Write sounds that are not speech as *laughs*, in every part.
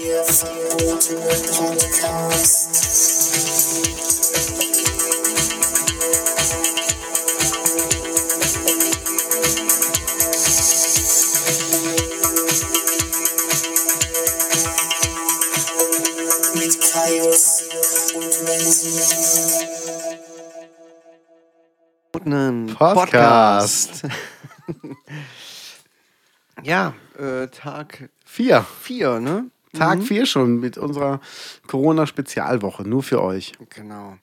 Der Podcast. *laughs* Ja, äh, Tag Vier. 4, ne? Tag vier schon mit unserer Corona-Spezialwoche. Nur für euch. Genau.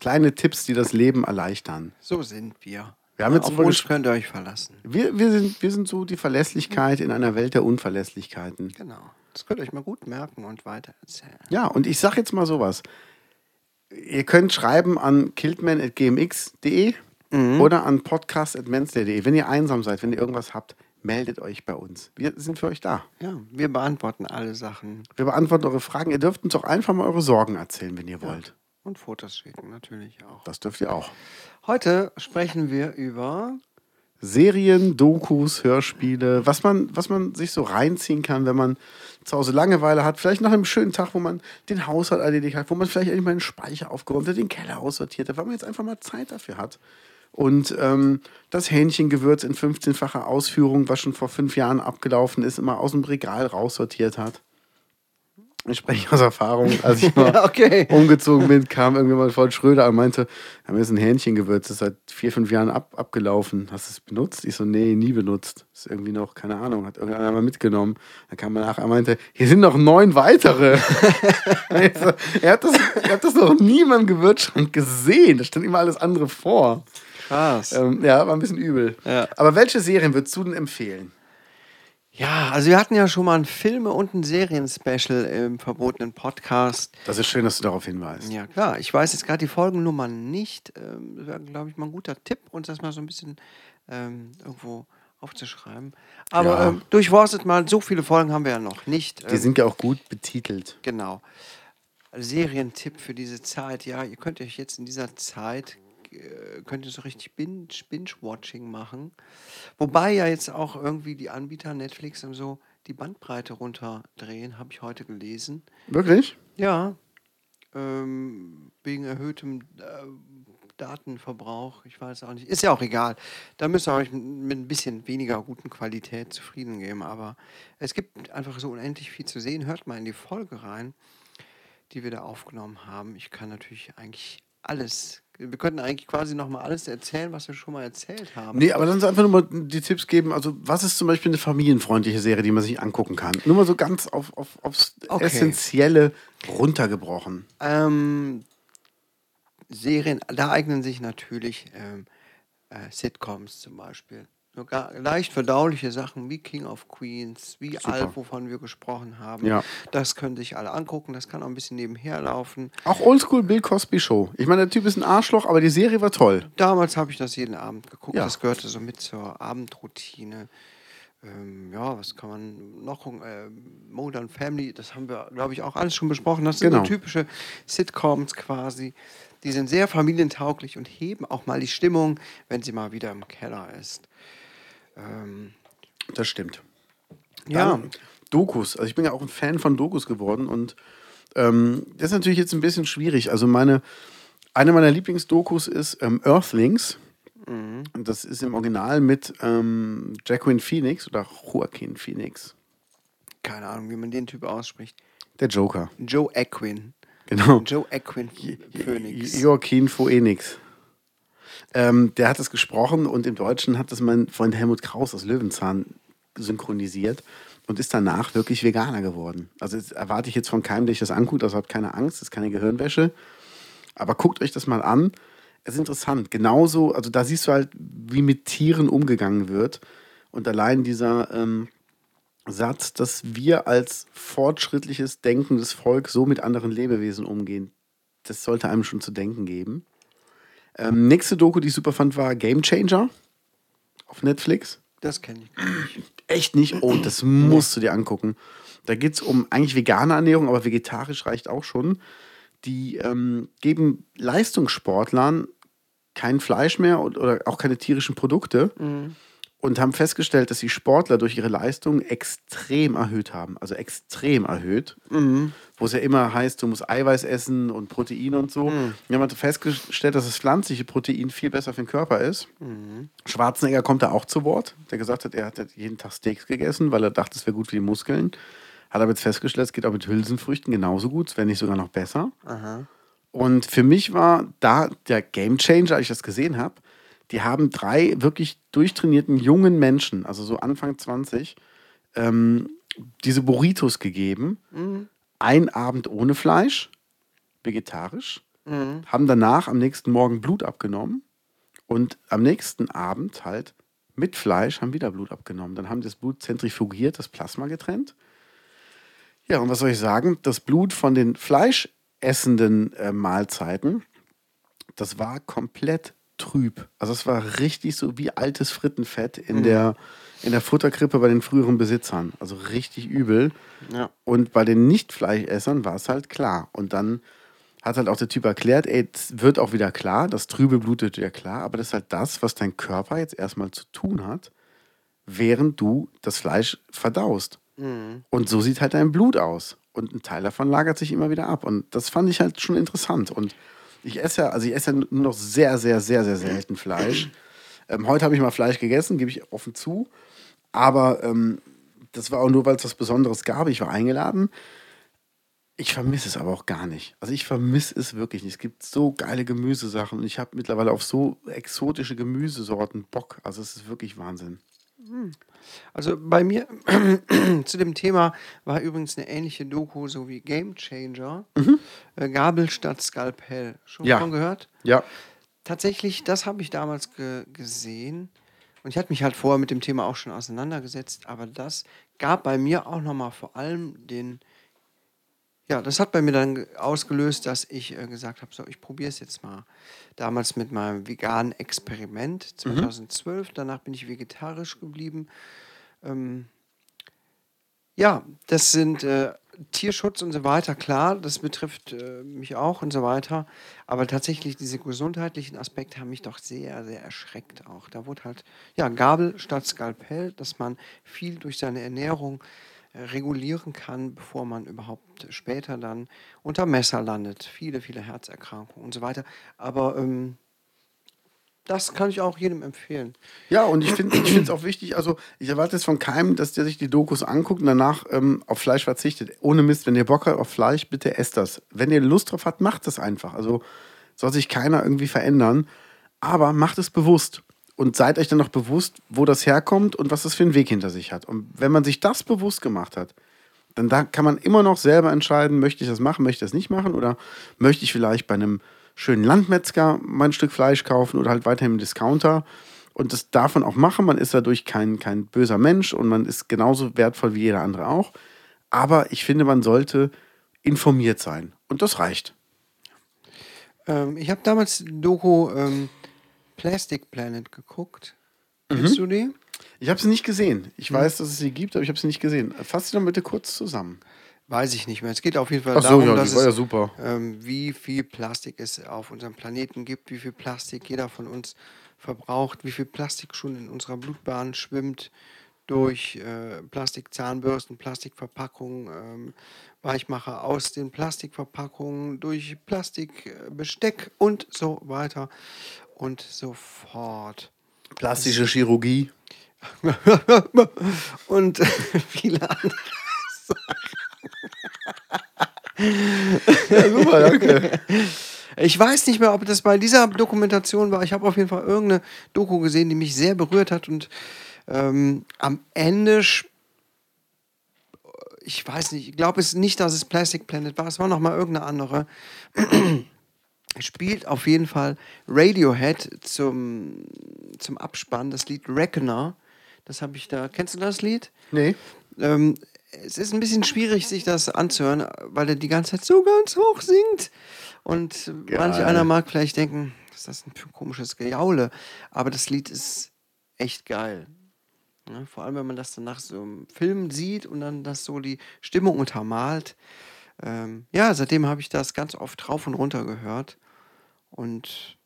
Kleine Tipps, die das Leben erleichtern. So sind wir. Wir haben jetzt Auf uns könnt ihr euch verlassen. Wir, wir, sind, wir sind so die Verlässlichkeit in einer Welt der Unverlässlichkeiten. Genau. Das könnt ihr euch mal gut merken und weiter erzählen. Ja, und ich sag jetzt mal sowas. Ihr könnt schreiben an kiltman.gmx.de oder an podcast.men's.de. Wenn ihr einsam seid, wenn ihr irgendwas habt, meldet euch bei uns. Wir sind für euch da. Ja, wir beantworten alle Sachen Wir beantworten eure Fragen. Ihr dürft uns auch einfach mal eure Sorgen erzählen, wenn ihr wollt. und Fotos schicken, natürlich auch. Das dürft ihr auch. Heute sprechen wir über. Serien, Dokus, Hörspiele, was man, was man sich so reinziehen kann, wenn man zu Hause Langeweile hat. Vielleicht nach einem schönen Tag, wo man den Haushalt erledigt hat, wo man vielleicht endlich mal den Speicher aufgeräumt hat, den Keller aussortiert hat, weil man jetzt einfach mal Zeit dafür hat. Und ähm, das Hähnchengewürz in 15-facher Ausführung, was schon vor fünf Jahren abgelaufen ist, immer aus dem Regal raussortiert hat. Ich spreche aus Erfahrung, *laughs* als ich mal okay. umgezogen bin, kam irgendjemand von Schröder und meinte, haben jetzt ein Hähnchengewürz, das ist seit vier, fünf Jahren ab, abgelaufen. Hast du es benutzt? Ich so, nee, nie benutzt. Ist irgendwie noch, keine Ahnung, hat irgendeiner mal mitgenommen. Dann kam er nachher und meinte, hier sind noch neun weitere. Ich *laughs* so, er, hat das, er hat das noch nie in meinem Gewürzschrank gesehen. Da stand immer alles andere vor. Krass. Ähm, ja, war ein bisschen übel. Ja. Aber welche Serien würdest du denn empfehlen? Ja, also wir hatten ja schon mal ein Filme- und ein Serien-Special im verbotenen Podcast. Das ist schön, dass du darauf hinweist. Ja, klar. Ich weiß jetzt gerade die Folgennummer nicht. Ähm, Das wäre, glaube ich, mal ein guter Tipp, uns das mal so ein bisschen ähm, irgendwo aufzuschreiben. Aber Ja. ähm, durchforstet mal, so viele Folgen haben wir ja noch nicht. Die Ähm, sind ja auch gut betitelt. genau. Serientipp für diese Zeit. Ja, ihr könnt euch jetzt in dieser Zeit äh, könnt ihr so richtig Binge- Binge-Watching machen. Wobei ja jetzt auch irgendwie die Anbieter Netflix und so die Bandbreite runterdrehen, habe ich heute gelesen. Wirklich? Ja, ähm, wegen erhöhtem äh, Datenverbrauch, ich weiß auch nicht. Ist ja auch egal. Da müsst ihr euch mit ein bisschen weniger guten Qualität zufrieden geben. Aber es gibt einfach so unendlich viel zu sehen. Hört mal in die Folge rein, die wir da aufgenommen haben. Ich kann natürlich eigentlich alles. Wir könnten eigentlich quasi nochmal alles erzählen, was wir schon mal erzählt haben. Nee, aber dann einfach nur mal die Tipps geben. Also, was ist zum Beispiel eine familienfreundliche Serie, die man sich angucken kann? Nur mal so ganz auf, auf, aufs Okay. Essentielle runtergebrochen. Ähm, Serien, da eignen sich natürlich ähm, äh, Sitcoms zum Beispiel. So leicht verdauliche Sachen wie King of Queens, wie Super. Alf, wovon wir gesprochen haben. Ja. Das können sich alle angucken, das kann auch ein bisschen nebenher laufen. Auch Oldschool Bill Cosby Show. Ich meine, der Typ ist ein Arschloch, aber die Serie war toll. Damals habe ich das jeden Abend geguckt, Ja. das gehörte so mit zur Abendroutine. Ähm, ja, was kann man noch gucken? Ähm, Modern Family, das haben wir, glaube ich, auch alles schon besprochen. Das sind Genau. so typische Sitcoms quasi. Die sind sehr familientauglich und heben auch mal die Stimmung, wenn sie mal wieder im Keller ist. Ähm, Das stimmt. ja, Dann Dokus. Also ich bin ja auch ein Fan von Dokus geworden und ähm, das ist natürlich jetzt ein bisschen schwierig. Also meine, eine meiner Lieblingsdokus ist ähm, Earthlings. Und das ist im Original mit ähm, Jacqueline Phoenix oder Joaquin Phoenix. keine Ahnung, wie man den Typ ausspricht. Der Joker. Joe Equin. Genau. Joe Equin Phoenix. Joaquin Phoenix. Ähm, der hat das gesprochen und im Deutschen hat das mein Freund Helmut Kraus aus Löwenzahn synchronisiert und ist danach wirklich Veganer geworden. Also erwarte ich jetzt von keinem, der ich das anguckt, also habt keine Angst, das ist keine Gehirnwäsche. Aber guckt euch das mal an. Es ist interessant. Genauso, also da siehst du halt, wie mit Tieren umgegangen wird. Und allein dieser ähm, Satz, dass wir als fortschrittliches, denkendes Volk so mit anderen Lebewesen umgehen, das sollte einem schon zu denken geben. Ähm, nächste Doku, die ich super fand, war Game Changer auf Netflix. Das kenne ich nicht. *clears throat* Echt nicht? Oh, das *clears throat* musst du dir angucken. Da geht es um eigentlich vegane Ernährung, aber vegetarisch reicht auch schon. Die ähm, geben Leistungssportlern kein Fleisch mehr oder auch keine tierischen Produkte und haben festgestellt, dass die Sportler durch ihre Leistung extrem erhöht haben. Also extrem erhöht. Wo es ja immer heißt, du musst Eiweiß essen und Protein und so. Wir haben festgestellt, dass das pflanzliche Protein viel besser für den Körper ist. Schwarzenegger kommt da auch zu Wort, der gesagt hat, er hat jeden Tag Steaks gegessen, weil er dachte, es wäre gut für die Muskeln. Hat aber jetzt festgestellt, es geht auch mit Hülsenfrüchten genauso gut, wenn nicht sogar noch besser. Und für mich war da der Game Changer, als ich das gesehen habe. Die haben drei wirklich durchtrainierten jungen Menschen, also so Anfang 20, ähm, diese Burritos gegeben. Ein Abend ohne Fleisch, vegetarisch. Haben danach am nächsten Morgen Blut abgenommen. Und am nächsten Abend halt mit Fleisch haben wieder Blut abgenommen. Dann haben das Blut zentrifugiert, das Plasma getrennt. Ja, und was soll ich sagen? Das Blut von den fleischessenden äh, Mahlzeiten, das war komplett trüb. Also es war richtig so wie altes Frittenfett in, der, in der Futterkrippe bei den früheren Besitzern. Also richtig übel. Ja. Und bei den Nicht-Fleischessern war es halt klar. Und dann hat halt auch der Typ erklärt, ey, es wird auch wieder klar, das trübe Blut wird wieder klar, aber das ist halt das, was dein Körper jetzt erstmal zu tun hat, während du das Fleisch verdaust. Und so sieht halt dein Blut aus. Und ein Teil davon lagert sich immer wieder ab. Und das fand ich halt schon interessant. Und ich esse ja, also ich esse ja nur noch sehr, sehr, sehr, sehr selten Fleisch. Ähm, heute habe ich mal Fleisch gegessen, gebe ich offen zu. Aber ähm, das war auch nur, weil es was Besonderes gab. Ich war eingeladen. Ich vermisse es aber auch gar nicht. Also ich vermisse es wirklich nicht. Es gibt so geile Gemüsesachen und ich habe mittlerweile auf so exotische Gemüsesorten Bock. Also es ist wirklich Wahnsinn. Also bei mir *clears throat* zu dem Thema war übrigens eine ähnliche Doku, so wie Game Changer. Äh, Gabel statt Skalpell. Schon Ja. von gehört? Ja. Tatsächlich, das habe ich damals ge gesehen. Und ich hatte mich halt vorher mit dem Thema auch schon auseinandergesetzt, aber das gab bei mir auch nochmal vor allem den, ja, das hat bei mir dann ge- ausgelöst, dass ich äh, gesagt habe, so, ich probiere es jetzt mal. Damals mit meinem veganen Experiment 2012, danach bin ich vegetarisch geblieben. Ähm, ja, das sind äh, Tierschutz und so weiter, klar, das betrifft äh, mich auch und so weiter. Aber tatsächlich diese gesundheitlichen Aspekte haben mich doch sehr, sehr erschreckt auch. Da wurde halt, ja, Gabel statt Skalpell, dass man viel durch seine Ernährung äh, regulieren kann, bevor man überhaupt später dann unter Messer landet. Viele, viele Herzerkrankungen und so weiter. Aber ähm, das kann ich auch jedem empfehlen. Ja, und ich finde es auch wichtig, also ich erwarte jetzt von keinem, dass der sich die Dokus anguckt und danach ähm, auf Fleisch verzichtet. Ohne Mist, wenn ihr Bock habt auf Fleisch, bitte esst das. Wenn ihr Lust drauf habt, macht das einfach. Also soll sich keiner irgendwie verändern, aber macht es bewusst. Und seid euch dann noch bewusst, wo das herkommt und was das für einen Weg hinter sich hat. Und wenn man sich das bewusst gemacht hat, dann da kann man immer noch selber entscheiden, möchte ich das machen, möchte ich das nicht machen oder möchte ich vielleicht bei einem schönen Landmetzger mein Stück Fleisch kaufen oder halt weiterhin im Discounter. Und das darf man auch machen. Man ist dadurch kein, kein böser Mensch und man ist genauso wertvoll wie jeder andere auch. Aber ich finde, man sollte informiert sein. Und das reicht. Ähm, ich habe damals Doku ähm, Plastic Planet geguckt. Kennst du die? Ich habe sie nicht gesehen. Ich weiß, dass es sie gibt, aber ich habe sie nicht gesehen. Fass sie doch bitte kurz zusammen. Weiß ich nicht mehr. Es geht auf jeden Fall Ach so, darum, ja, dass es, ja super. Ähm, wie viel Plastik es auf unserem Planeten gibt, wie viel Plastik jeder von uns verbraucht, wie viel Plastik schon in unserer Blutbahn schwimmt durch äh, Plastikzahnbürsten, Plastikverpackungen, ähm, Weichmacher aus den Plastikverpackungen, durch Plastikbesteck und so weiter und so fort. Plastische Chirurgie. *laughs* und viele andere. Ja, super, danke. Ich weiß nicht mehr, ob das bei dieser Dokumentation war. Ich habe auf jeden Fall irgendeine Doku gesehen, die mich sehr berührt hat und ähm, am Ende, ich weiß nicht, ich glaube es nicht, dass es Plastic Planet war. Es war noch mal irgendeine andere. *clears throat* Spielt auf jeden Fall Radiohead zum, zum Abspann das Lied Reckoner. Das habe ich da. Kennst du das Lied? Nee. Ähm, es ist ein bisschen schwierig, sich das anzuhören, weil er die ganze Zeit so ganz hoch singt. Und manch Geil. einer mag vielleicht denken, ist das für ein komisches Gejaule? Aber das Lied ist echt geil. Ja, vor allem, wenn man das dann nach so einem Film sieht und dann das so die Stimmung untermalt. Ähm, ja, seitdem habe ich das ganz oft rauf und runter gehört. Und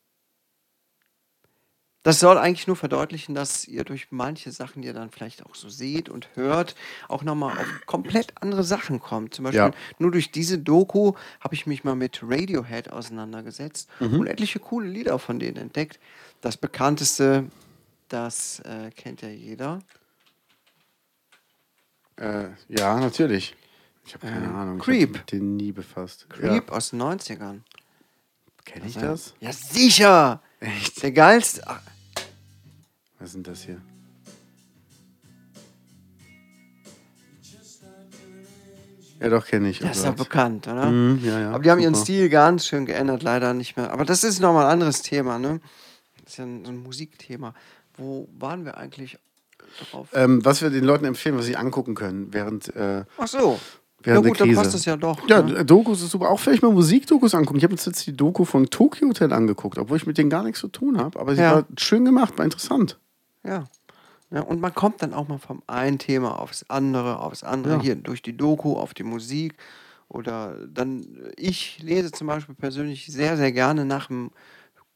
Das soll eigentlich nur verdeutlichen, dass ihr durch manche Sachen, die ihr dann vielleicht auch so seht und hört, auch nochmal auf komplett andere Sachen kommt. Zum Beispiel Ja. nur durch diese Doku habe ich mich mal mit Radiohead auseinandergesetzt Mhm. und etliche coole Lieder von denen entdeckt. Das bekannteste, das äh, kennt ja jeder. Äh, ja, natürlich. Ich habe keine Ähm, Ahnung. Ich Creep. habe mit denen nie befasst. Creep aus den 90ern. Ja. Kenne ich das? Ja, sicher! Echt? Der geilste. Ach, Was sind das hier? Ja, doch, kenne ich. Oh Das ist ja bekannt, oder? Mhm, ja, ja, Aber die haben ihren super. Stil ganz schön geändert, leider nicht mehr. Aber das ist nochmal ein anderes Thema, ne? Das ist ja ein, so ein Musikthema. Wo waren wir eigentlich drauf? Ähm, was wir den Leuten empfehlen, was sie angucken können, während. Äh, Ach so. Ja während gut, der dann Krise. passt das ja doch. Ja, ne? d- Dokus ist super. Auch vielleicht mal Musikdokus angucken. Ich habe uns jetzt die Doku von Tokyo Hotel angeguckt, obwohl ich mit denen gar nichts zu tun habe. Aber sie Ja. war schön gemacht, war interessant. Ja. ja. Und man kommt dann auch mal vom einen Thema aufs andere, aufs andere. Ja. Hier durch die Doku, auf die Musik. Oder dann, ich lese zum Beispiel persönlich sehr, sehr gerne nach dem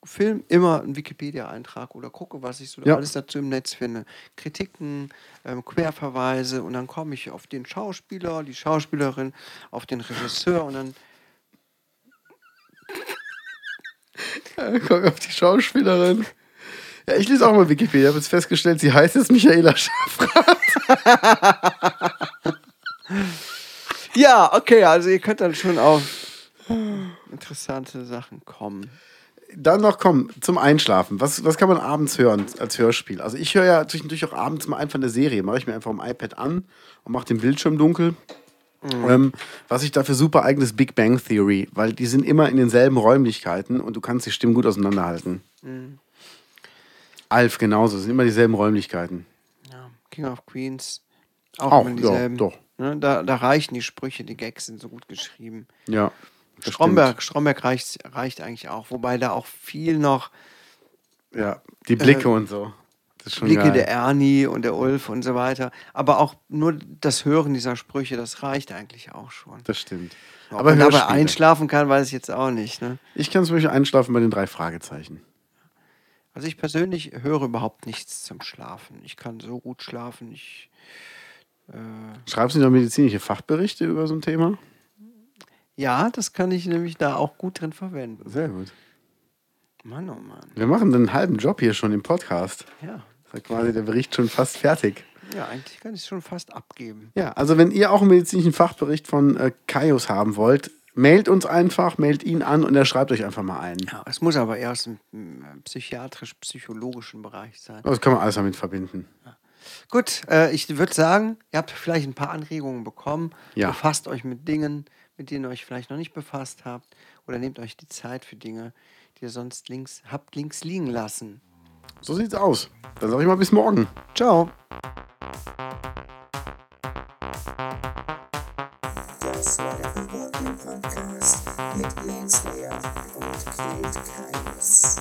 Film immer einen Wikipedia-Eintrag oder gucke, was ich so Ja. alles dazu im Netz finde. Kritiken, ähm, Querverweise und dann komme ich auf den Schauspieler, die Schauspielerin, auf den Regisseur und dann Guck auf die Schauspielerin. Ja, ich lese auch mal Wikipedia. Habe jetzt festgestellt, sie heißt jetzt Michaela Schaffrath. Ja, okay, also ihr könnt dann schon auf interessante Sachen kommen. Dann noch komm, zum Einschlafen. Was, was kann man abends hören als Hörspiel? Also ich höre ja zwischendurch auch abends mal einfach eine Serie. Mache ich mir einfach am iPad an und mache den Bildschirm dunkel. Ähm, was ich dafür super eigenes Big Bang Theory, weil die sind immer in denselben Räumlichkeiten und du kannst die Stimmen gut auseinanderhalten. Alf genauso, sind immer dieselben Räumlichkeiten. Ja, King of Queens. Auch, Auch, immer ja, dieselben. doch. Ne, da, da reichen die Sprüche, die Gags sind so gut geschrieben. Ja. Das Stromberg, Stromberg reicht, reicht eigentlich auch, wobei da auch viel noch. Ja, die Blicke und so. Blicke geil. der Ernie und der Ulf und so weiter. Aber auch nur das Hören dieser Sprüche, das reicht eigentlich auch schon. Das stimmt. Ob Aber man dabei einschlafen kann, weiß ich jetzt auch nicht. Ne? Ich kann zum Beispiel einschlafen bei den drei Fragezeichen. Also ich persönlich höre überhaupt nichts zum Schlafen. Ich kann so gut schlafen. Ich, äh, Schreibst du noch medizinische Fachberichte über so ein Thema? Ja, das kann ich nämlich da auch gut drin verwenden. Sehr gut. Mann, oh Mann. Wir machen einen halben Job hier schon im Podcast. Ja, Ist ja quasi der Bericht schon fast fertig. ja eigentlich kann ich es schon fast abgeben. Ja, also wenn ihr auch einen medizinischen Fachbericht von äh, Kaius haben wollt, mailt uns einfach, mailt ihn an und er schreibt euch einfach mal ein. Ja, es muss aber eher aus dem mm, psychiatrisch-psychologischen Bereich sein. Das kann man alles damit verbinden. Gut, äh, ich würde sagen, ihr habt vielleicht ein paar Anregungen bekommen. Ja. Befasst euch mit Dingen, mit denen ihr euch vielleicht noch nicht befasst habt. Oder nehmt euch die Zeit für Dinge, die ihr sonst links habt links liegen lassen. So sieht's aus. Dann sage ich mal bis morgen. Ciao. Das war der Reporting Podcast mit Lance Lear und Kate Kaius.